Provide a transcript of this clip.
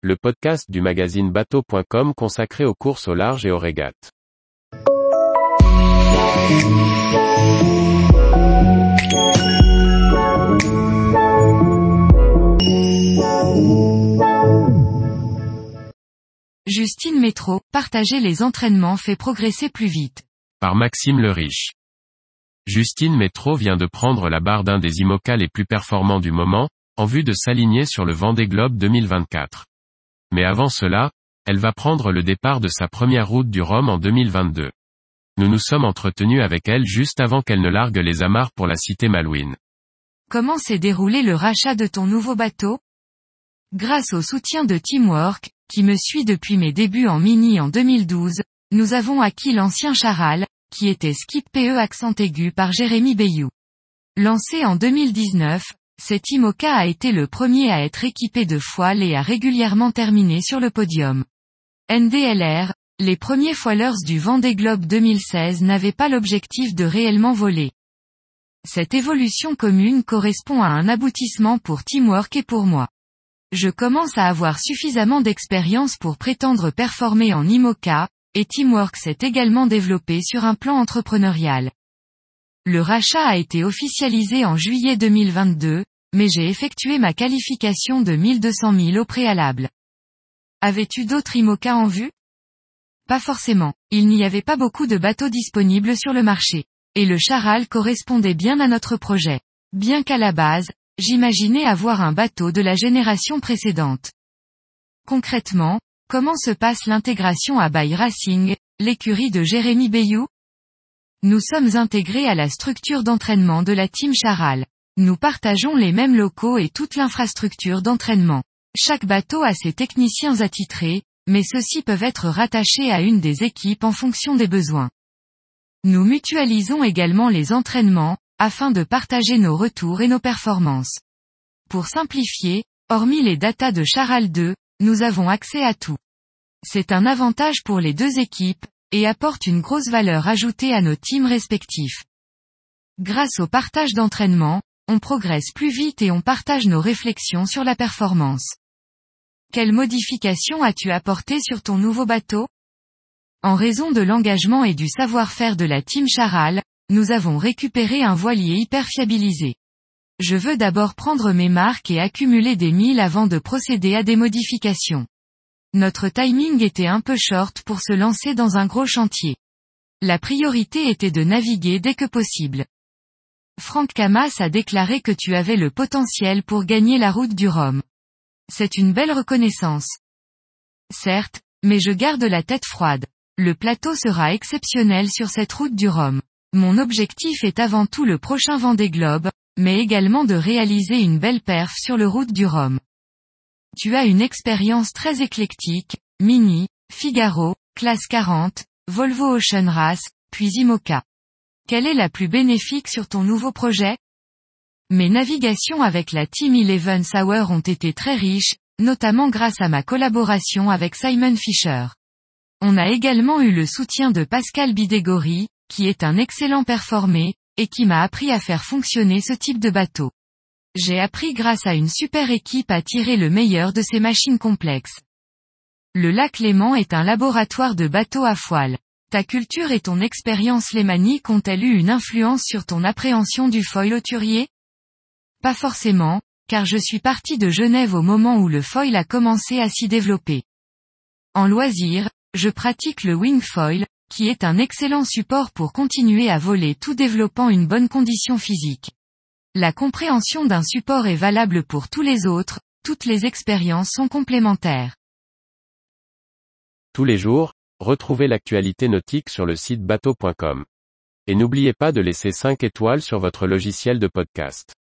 le podcast du magazine bateau.com consacré aux courses au large et aux régates. Justine Métro, partager les entraînements fait progresser plus vite. Par Maxime le Riche. Justine Métro vient de prendre la barre d'un des IMOCA les plus performants du moment, en vue de s'aligner sur le Vendée Globe 2024. Mais avant cela, elle va prendre le départ de sa première route du Rhum en 2022. Nous nous sommes entretenus avec elle juste avant qu'elle ne largue les amarres pour la cité Malouine. Comment s'est déroulé le rachat de ton nouveau bateau? Grâce au soutien de Teamwork, qui me suit depuis mes débuts en mini en 2012, nous avons acquis l'ancien Charal, qui était skip PE accent aigu par Jérémy Bayou. Lancé en 2019, cet IMOCA a été le premier à être équipé de foiles et a régulièrement terminé sur le podium. NDLR, les premiers foilers du Vendée Globe 2016 n'avaient pas l'objectif de réellement voler. Cette évolution commune correspond à un aboutissement pour Teamwork et pour moi. Je commence à avoir suffisamment d'expérience pour prétendre performer en IMOCA, et Teamwork s'est également développé sur un plan entrepreneurial. Le rachat a été officialisé en juillet 2022, mais j'ai effectué ma qualification de 1200 000 au préalable. Avais-tu d'autres IMOCA en vue? Pas forcément, il n'y avait pas beaucoup de bateaux disponibles sur le marché. Et le Charal correspondait bien à notre projet. Bien qu'à la base, j'imaginais avoir un bateau de la génération précédente. Concrètement, comment se passe l'intégration à Bay Racing, l'écurie de Jérémy Bayou? Nous sommes intégrés à la structure d'entraînement de la Team Charal. Nous partageons les mêmes locaux et toute l'infrastructure d'entraînement. Chaque bateau a ses techniciens attitrés, mais ceux-ci peuvent être rattachés à une des équipes en fonction des besoins. Nous mutualisons également les entraînements, afin de partager nos retours et nos performances. Pour simplifier, hormis les datas de Charal 2, nous avons accès à tout. C'est un avantage pour les deux équipes, et apporte une grosse valeur ajoutée à nos teams respectifs. Grâce au partage d'entraînement, on progresse plus vite et on partage nos réflexions sur la performance. Quelles modifications as-tu apportées sur ton nouveau bateau? En raison de l'engagement et du savoir-faire de la team Charal, nous avons récupéré un voilier hyper fiabilisé. Je veux d'abord prendre mes marques et accumuler des milles avant de procéder à des modifications. Notre timing était un peu short pour se lancer dans un gros chantier. La priorité était de naviguer dès que possible. Franck Camas a déclaré que tu avais le potentiel pour gagner la route du Rhum. C'est une belle reconnaissance. Certes, mais je garde la tête froide. Le plateau sera exceptionnel sur cette route du Rhum. Mon objectif est avant tout le prochain Vendée Globe, mais également de réaliser une belle perf sur le route du Rhum. Tu as une expérience très éclectique, Mini, Figaro, Classe 40, Volvo Ocean Race, puis Imoca. Quelle est la plus bénéfique sur ton nouveau projet? Mes navigations avec la Team Eleven Sour ont été très riches, notamment grâce à ma collaboration avec Simon Fisher. On a également eu le soutien de Pascal Bidégory, qui est un excellent performé, et qui m'a appris à faire fonctionner ce type de bateau. J'ai appris grâce à une super équipe à tirer le meilleur de ces machines complexes. Le lac Léman est un laboratoire de bateaux à foile. Ta culture et ton expérience lémanique ont-elles eu une influence sur ton appréhension du foil auturier? Pas forcément, car je suis parti de Genève au moment où le foil a commencé à s'y développer. En loisir, je pratique le wing foil, qui est un excellent support pour continuer à voler tout développant une bonne condition physique. La compréhension d'un support est valable pour tous les autres, toutes les expériences sont complémentaires. Tous les jours, retrouvez l'actualité nautique sur le site bateau.com. Et n'oubliez pas de laisser 5 étoiles sur votre logiciel de podcast.